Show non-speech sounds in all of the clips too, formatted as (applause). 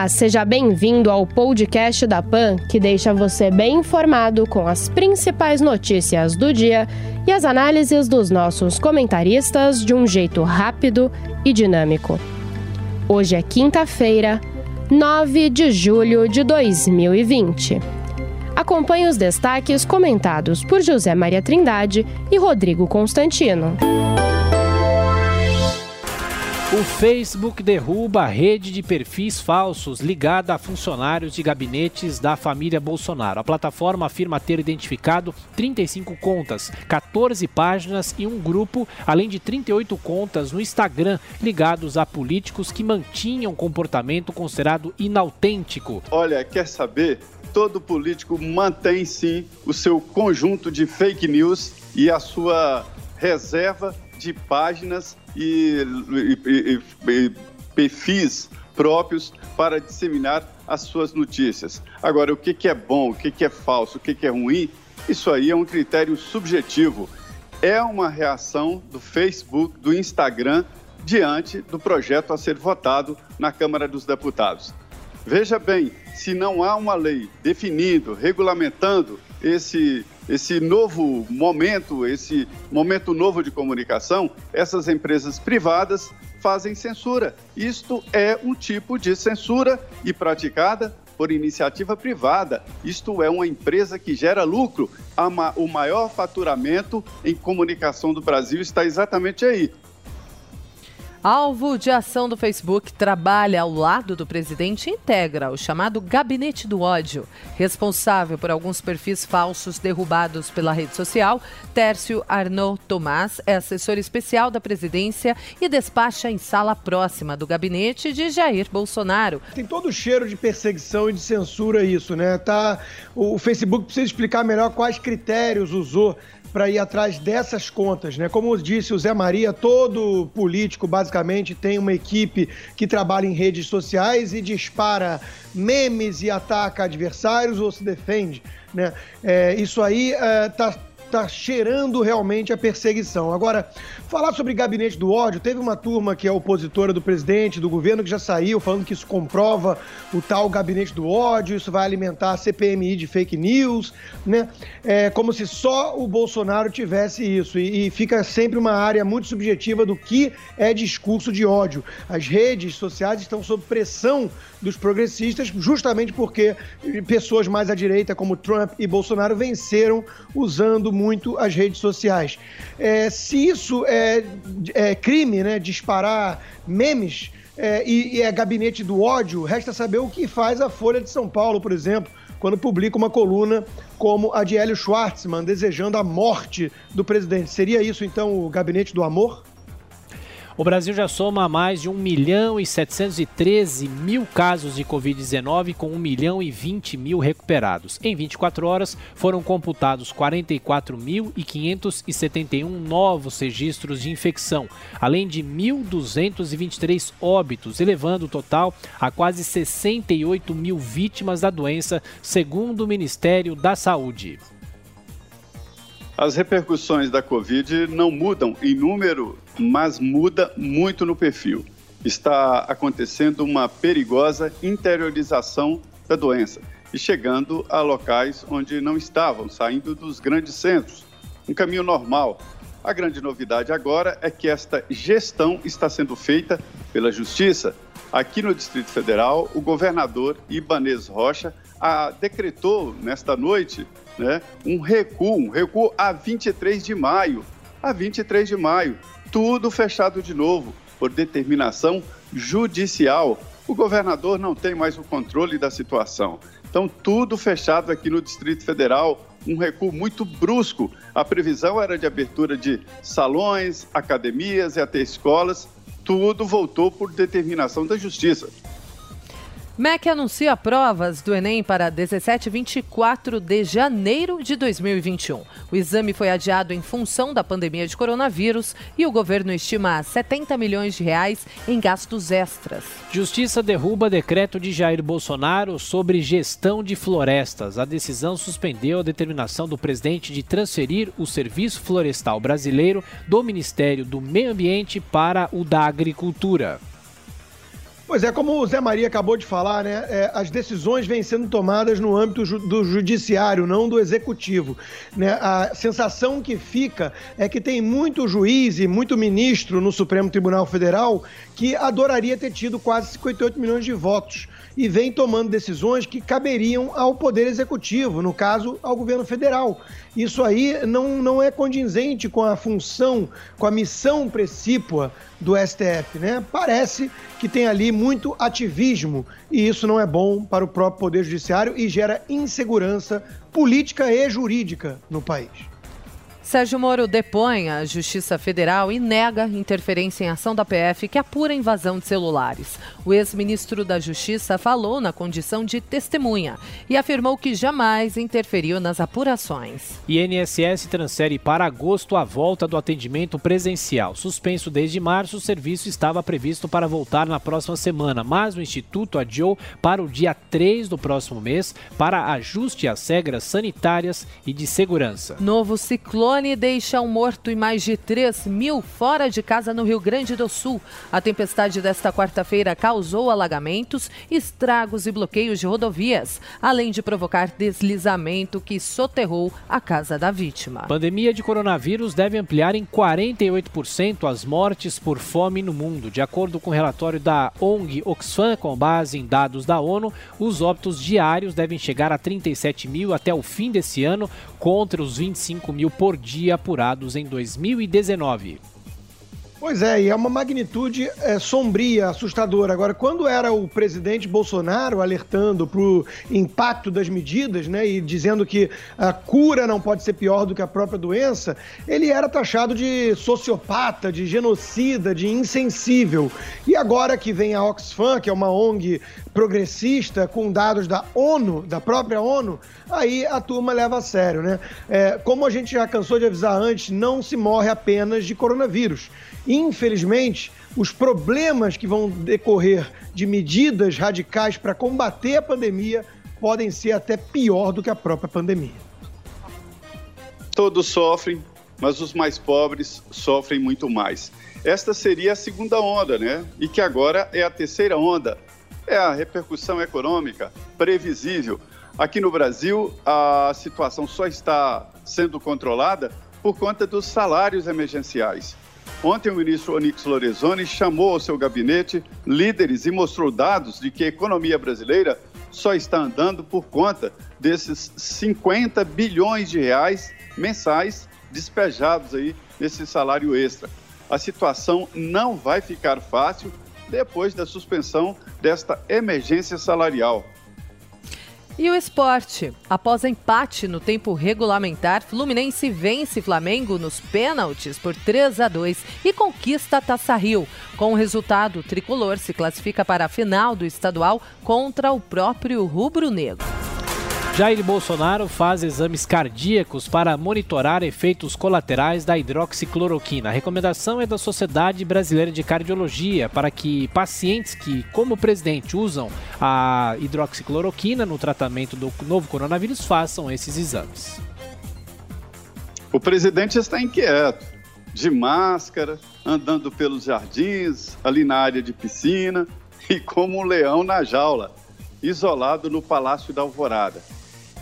Olá, seja bem-vindo ao podcast da Pan, que deixa você bem informado com as principais notícias do dia e as análises dos nossos comentaristas de um jeito rápido e dinâmico. Hoje é quinta-feira, 9 de julho de 2020. Acompanhe os destaques comentados por José Maria Trindade e Rodrigo Constantino. O Facebook derruba a rede de perfis falsos ligada a funcionários de gabinetes da família Bolsonaro. A plataforma afirma ter identificado 35 contas, 14 páginas e um grupo, além de 38 contas no Instagram ligados a políticos que mantinham comportamento considerado inautêntico. Olha, quer saber? Todo político mantém sim o seu conjunto de fake news e a sua reserva de páginas e, e, e, e perfis próprios para disseminar as suas notícias. Agora, o que, que é bom, o que, que é falso, o que, que é ruim, isso aí é um critério subjetivo. É uma reação do Facebook, do Instagram, diante do projeto a ser votado na Câmara dos Deputados. Veja bem, se não há uma lei definindo, regulamentando esse esse novo momento, esse momento novo de comunicação, essas empresas privadas fazem censura. Isto é um tipo de censura e praticada por iniciativa privada. Isto é uma empresa que gera lucro. O maior faturamento em comunicação do Brasil está exatamente aí. Alvo de ação do Facebook trabalha ao lado do presidente e integra o chamado Gabinete do Ódio. Responsável por alguns perfis falsos derrubados pela rede social, Tércio Arnaud Tomás é assessor especial da presidência e despacha em sala próxima do gabinete de Jair Bolsonaro. Tem todo o cheiro de perseguição e de censura isso, né? Tá, o Facebook precisa explicar melhor quais critérios usou para ir atrás dessas contas, né? Como disse o Zé Maria, todo político basicamente tem uma equipe que trabalha em redes sociais e dispara memes e ataca adversários ou se defende, né? É, isso aí está é, tá cheirando realmente a perseguição. Agora, falar sobre gabinete do ódio, teve uma turma que é opositora do presidente, do governo, que já saiu falando que isso comprova o tal gabinete do ódio, isso vai alimentar a CPMI de fake news, né? É como se só o Bolsonaro tivesse isso. E, e fica sempre uma área muito subjetiva do que é discurso de ódio. As redes sociais estão sob pressão dos progressistas, justamente porque pessoas mais à direita, como Trump e Bolsonaro, venceram usando muito as redes sociais. É, se isso é, é, crime, né, disparar memes é, e, e é gabinete do ódio, resta saber o que faz a Folha de São Paulo, por exemplo, quando publica uma coluna como a de Hélio Schwartzman, desejando a morte do presidente. Seria isso, então, o gabinete do amor? O Brasil já soma mais de 1 milhão e 713 mil casos de Covid-19, com 1 milhão e 20 mil recuperados. Em 24 horas, foram computados 44.571 novos registros de infecção, além de 1.223 óbitos, elevando o total a quase 68 mil vítimas da doença, segundo o Ministério da Saúde. As repercussões da Covid não mudam em número mas muda muito no perfil. Está acontecendo uma perigosa interiorização da doença e chegando a locais onde não estavam, saindo dos grandes centros. Um caminho normal. A grande novidade agora é que esta gestão está sendo feita pela Justiça. Aqui no Distrito Federal, o governador Ibanez Rocha a, decretou nesta noite né, um recuo, um recuo a 23 de maio. A 23 de maio, tudo fechado de novo por determinação judicial. O governador não tem mais o controle da situação. Então, tudo fechado aqui no Distrito Federal. um recuo muito brusco. A previsão era de abertura de salões, academias e até escolas. Tudo voltou por determinação da Justiça. MEC anuncia provas do Enem para 17 e 24 de janeiro de 2021. O exame foi adiado em função da pandemia de coronavírus e o governo estima 70 milhões de reais em gastos extras. Justiça derruba decreto de Jair Bolsonaro sobre gestão de florestas. A decisão suspendeu a determinação do presidente de transferir o Serviço Florestal Brasileiro do Ministério do Meio Ambiente para o da Agricultura. Pois é, como o Zé Maria acabou de falar, né? É, as decisões vêm sendo tomadas no âmbito ju do judiciário, não do executivo. Né? A sensação que fica é que tem muito juiz e muito ministro no Supremo Tribunal Federal que adoraria ter tido quase 58 milhões de votos e vem tomando decisões que caberiam ao Poder Executivo, no caso, ao governo federal. Isso aí não, não é condizente com a função, com a missão precípua do STF, né? Parece que tem ali muito ativismo e isso não é bom para o próprio Poder Judiciário e gera insegurança política e jurídica no país. Sérgio Moro depõe a Justiça Federal e nega interferência em ação da PF que apura invasão de celulares. O ex-ministro da Justiça falou na condição de testemunha e afirmou que jamais interferiu nas apurações. INSS transfere para agosto a volta do atendimento presencial. Suspenso desde março, o serviço estava previsto para voltar na próxima semana, mas o Instituto adiou para o dia 3 do próximo mês para ajuste às regras sanitárias e de segurança. Novo ciclone Ciclone deixa um morto e mais de 3 mil fora de casa no Rio Grande do Sul. A tempestade desta quarta-feira causou alagamentos, estragos e bloqueios de rodovias, além de provocar deslizamento que soterrou a casa da vítima. Pandemia de coronavírus deve ampliar em 48% as mortes por fome no mundo. De acordo com o relatório da ONG Oxfam, com base em dados da ONU, os óbitos diários devem chegar a 37 mil até o fim desse ano, contra os 25 mil por dia apurados em 2019. Pois é, e é uma magnitude é, sombria, assustadora. Agora, quando era o presidente Bolsonaro alertando para o impacto das medidas, né, e dizendo que a cura não pode ser pior do que a própria doença, ele era taxado de sociopata, de genocida, de insensível. E agora que vem a Oxfam, que é uma ONG progressista, com dados da ONU, da própria ONU, aí a turma leva a sério, né? É, como a gente já cansou de avisar antes, não se morre apenas de coronavírus Infelizmente, os problemas que vão decorrer de medidas radicais para combater a pandemia podem ser até pior do que a própria pandemia. Todos sofrem, mas os mais pobres sofrem muito mais. Esta seria a segunda onda, né? E que agora é a terceira onda. É a repercussão econômica previsível. Aqui no Brasil, a situação só está sendo controlada por conta dos salários emergenciais. Ontem, o ministro Onix Lorenzoni chamou ao seu gabinete líderes e mostrou dados de que a economia brasileira só está andando por conta desses 50 bilhões de reais mensais despejados aí nesse salário extra. A situação não vai ficar fácil depois da suspensão desta emergência salarial. E o esporte. Após empate no tempo regulamentar, Fluminense vence Flamengo nos pênaltis por 3 a 2 e conquista a Taça Rio. Com o resultado, o tricolor se classifica para a final do estadual contra o próprio Rubro Negro. Jair Bolsonaro faz exames cardíacos para monitorar efeitos colaterais da hidroxicloroquina. A recomendação é da Sociedade Brasileira de Cardiologia para que pacientes que, como presidente, usam a hidroxicloroquina no tratamento do novo coronavírus façam esses exames. O presidente está inquieto, de máscara, andando pelos jardins, ali na área de piscina (laughs) e como um leão na jaula, isolado no Palácio da Alvorada.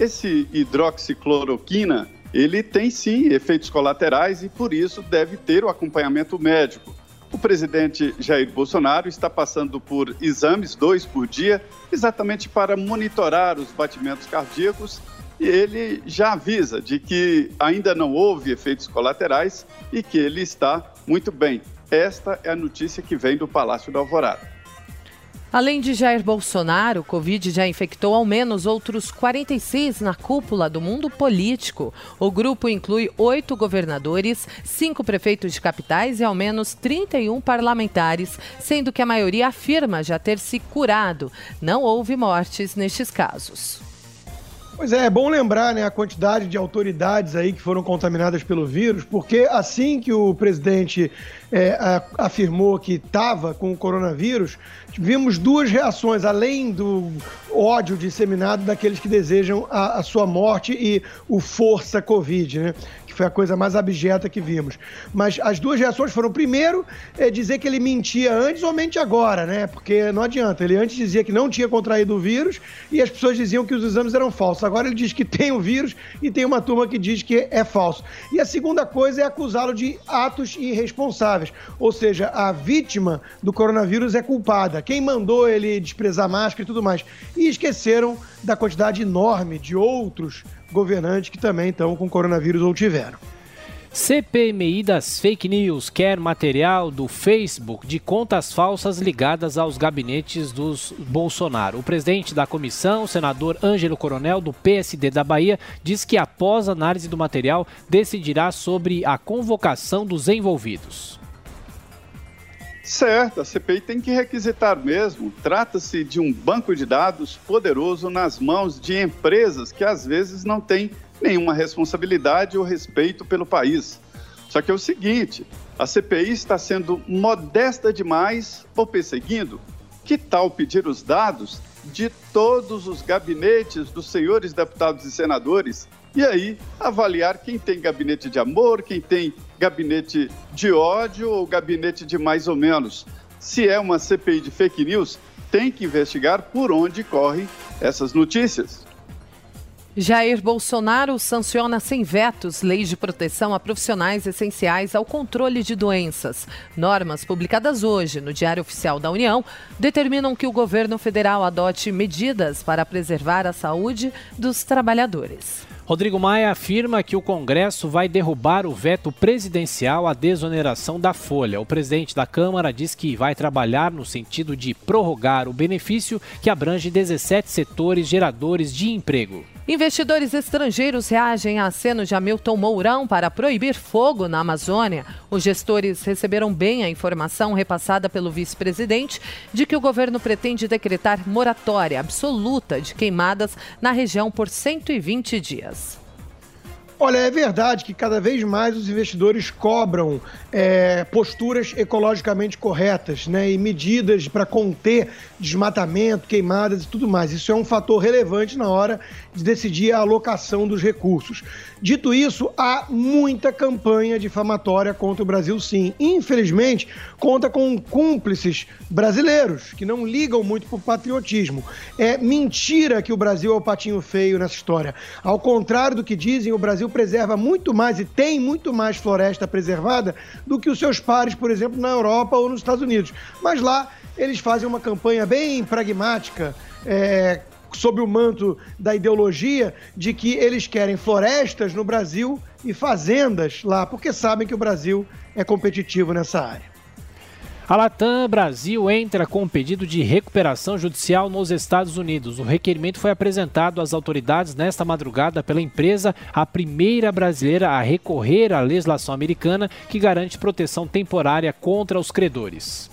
Esse hidroxicloroquina, ele tem sim efeitos colaterais e por isso deve ter o acompanhamento médico. O presidente Jair Bolsonaro está passando por exames, dois por dia, exatamente para monitorar os batimentos cardíacos e ele já avisa de que ainda não houve efeitos colaterais e que ele está muito bem. Esta é a notícia que vem do Palácio da Alvorada. Além de Jair Bolsonaro, o Covid já infectou ao menos outros 46 na cúpula do mundo político. O grupo inclui oito governadores, cinco prefeitos de capitais e ao menos 31 parlamentares, sendo que a maioria afirma já ter se curado. Não houve mortes nestes casos. Pois é, é bom lembrar né, a quantidade de autoridades aí que foram contaminadas pelo vírus, porque assim que o presidente é, a, afirmou que estava com o coronavírus, vimos duas reações, além do ódio disseminado daqueles que desejam a, a sua morte e o força Covid, né? Foi a coisa mais abjeta que vimos. Mas as duas reações foram, primeiro, é dizer que ele mentia antes ou mente agora, né? Porque não adianta. Ele antes dizia que não tinha contraído o vírus e as pessoas diziam que os exames eram falsos. Agora ele diz que tem o vírus e tem uma turma que diz que é falso. E a segunda coisa é acusá-lo de atos irresponsáveis. Ou seja, a vítima do coronavírus é culpada. Quem mandou ele desprezar máscara e tudo mais. E esqueceram da quantidade enorme de outros governantes que também estão com coronavírus ou tiveram. CPMI das fake news quer material do Facebook de contas falsas ligadas aos gabinetes dos Bolsonaro. O presidente da comissão, senador Ângelo Coronel, do PSD da Bahia, diz que após análise do material decidirá sobre a convocação dos envolvidos. Certo, a CPI tem que requisitar mesmo. Trata-se de um banco de dados poderoso nas mãos de empresas que às vezes não têm nenhuma responsabilidade ou respeito pelo país. Só que é o seguinte: a CPI está sendo modesta demais ou perseguindo? Que tal pedir os dados de todos os gabinetes dos senhores deputados e senadores e aí avaliar quem tem gabinete de amor, quem tem gabinete de ódio ou gabinete de mais ou menos. Se é uma CPI de fake news, tem que investigar por onde correm essas notícias. Jair Bolsonaro sanciona sem vetos leis de proteção a profissionais essenciais ao controle de doenças. Normas publicadas hoje no Diário Oficial da União determinam que o governo federal adote medidas para preservar a saúde dos trabalhadores. Rodrigo Maia afirma que o Congresso vai derrubar o veto presidencial à desoneração da folha. O presidente da Câmara diz que vai trabalhar no sentido de prorrogar o benefício que abrange 17 setores geradores de emprego. Investidores estrangeiros reagem a aceno de Hamilton Mourão para proibir fogo na Amazônia. Os gestores receberam bem a informação repassada pelo vice-presidente de que o governo pretende decretar moratória absoluta de queimadas na região por 120 dias. News. Olha, é verdade que cada vez mais os investidores cobram é, posturas ecologicamente corretas né, e medidas para conter desmatamento, queimadas e tudo mais. Isso é um fator relevante na hora de decidir a alocação dos recursos. Dito isso, há muita campanha difamatória contra o Brasil, sim. Infelizmente, conta com cúmplices brasileiros que não ligam muito para o patriotismo. É mentira que o Brasil é o patinho feio nessa história. Ao contrário do que dizem, o Brasil preserva muito mais e tem muito mais floresta preservada do que os seus pares, por exemplo, na Europa ou nos Estados Unidos. Mas lá eles fazem uma campanha bem pragmática. É, sob o manto da ideologia de que eles querem florestas no Brasil e fazendas lá, porque sabem que o Brasil é competitivo nessa área. A Latam Brasil entra com um pedido de recuperação judicial nos Estados Unidos. O requerimento foi apresentado às autoridades nesta madrugada pela empresa, a primeira brasileira a recorrer à legislação americana que garante proteção temporária contra os credores.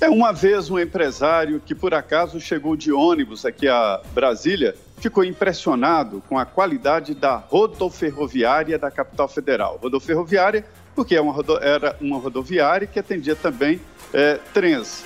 É uma vez um empresário que por acaso chegou de ônibus aqui a Brasília ficou impressionado com a qualidade da rodoferroviária da capital federal. Rodoferroviária porque é era uma rodoviária que atendia também é, trens.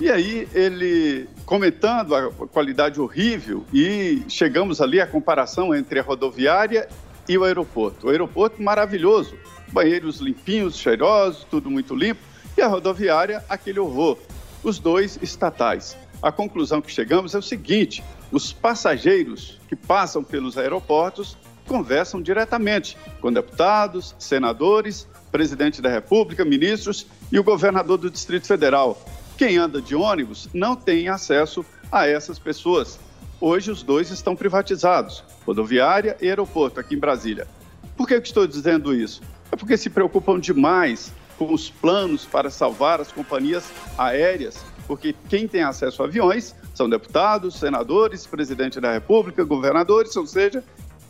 E aí ele comentando a qualidade horrível e chegamos ali à comparação entre a rodoviária e o aeroporto. O aeroporto maravilhoso, banheiros limpinhos, cheirosos, tudo muito limpo, e a rodoviária aquele horror os dois estatais. A conclusão que chegamos é o seguinte: os passageiros que passam pelos aeroportos conversam diretamente com deputados, senadores, presidente da República, ministros e o governador do Distrito Federal. Quem anda de ônibus não tem acesso a essas pessoas. Hoje os dois estão privatizados, rodoviária e aeroporto aqui em Brasília. Por que eu estou dizendo isso? É porque se preocupam demais com os planos para salvar as companhias aéreas, porque quem tem acesso a aviões são deputados, senadores, presidente da República, governadores, ou seja,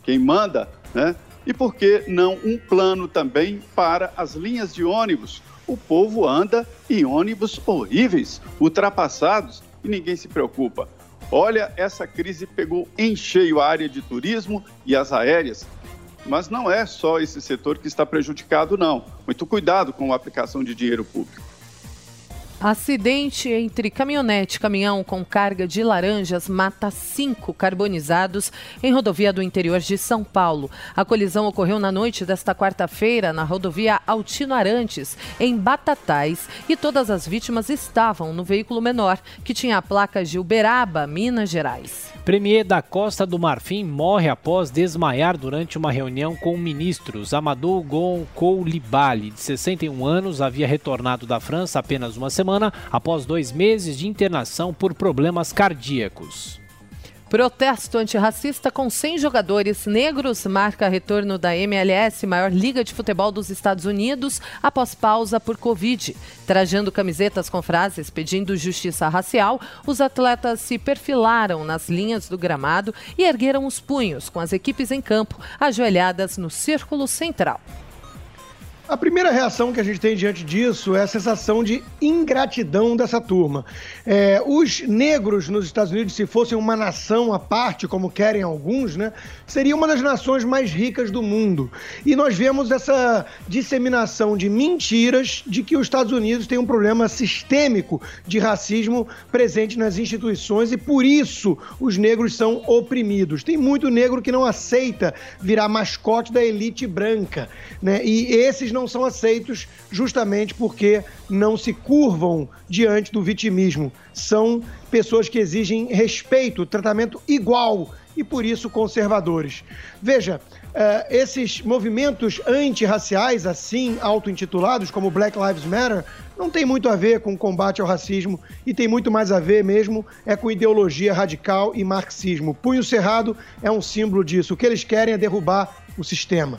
quem manda, né? E por que não um plano também para as linhas de ônibus? O povo anda em ônibus horríveis, ultrapassados, e ninguém se preocupa. Olha, essa crise pegou em cheio a área de turismo e as aéreas. Mas não é só esse setor que está prejudicado, não. Muito cuidado com a aplicação de dinheiro público. Acidente entre caminhonete e caminhão com carga de laranjas mata cinco carbonizados em rodovia do interior de São Paulo. A colisão ocorreu na noite desta quarta-feira na rodovia Altino Arantes, em Batatais, e todas as vítimas estavam no veículo menor, que tinha a placa de Uberaba, Minas Gerais. Premier da Costa do Marfim morre após desmaiar durante uma reunião com ministros. Amadou Gon Coulibaly, de 61 anos, havia retornado da França apenas uma semana após dois meses de internação por problemas cardíacos. Protesto antirracista com 100 jogadores negros marca retorno da MLS, maior liga de futebol dos Estados Unidos, após pausa por Covid. Trajando camisetas com frases pedindo justiça racial, os atletas se perfilaram nas linhas do gramado e ergueram os punhos com as equipes em campo, ajoelhadas no círculo central. A primeira reação que a gente tem diante disso é a sensação de ingratidão dessa turma. É, os negros nos Estados Unidos, se fossem uma nação à parte, como querem alguns, né, seria uma das nações mais ricas do mundo. E nós vemos essa disseminação de mentiras de que os Estados Unidos têm um problema sistêmico de racismo presente nas instituições e por isso os negros são oprimidos. Tem muito negro que não aceita virar mascote da elite branca, né? E esses não não são aceitos justamente porque não se curvam diante do vitimismo. São pessoas que exigem respeito, tratamento igual e por isso conservadores. Veja, uh, esses movimentos antirraciais, assim auto-intitulados, como Black Lives Matter, não tem muito a ver com combate ao racismo e tem muito mais a ver mesmo é com ideologia radical e marxismo. Punho Cerrado é um símbolo disso. O que eles querem é derrubar o sistema.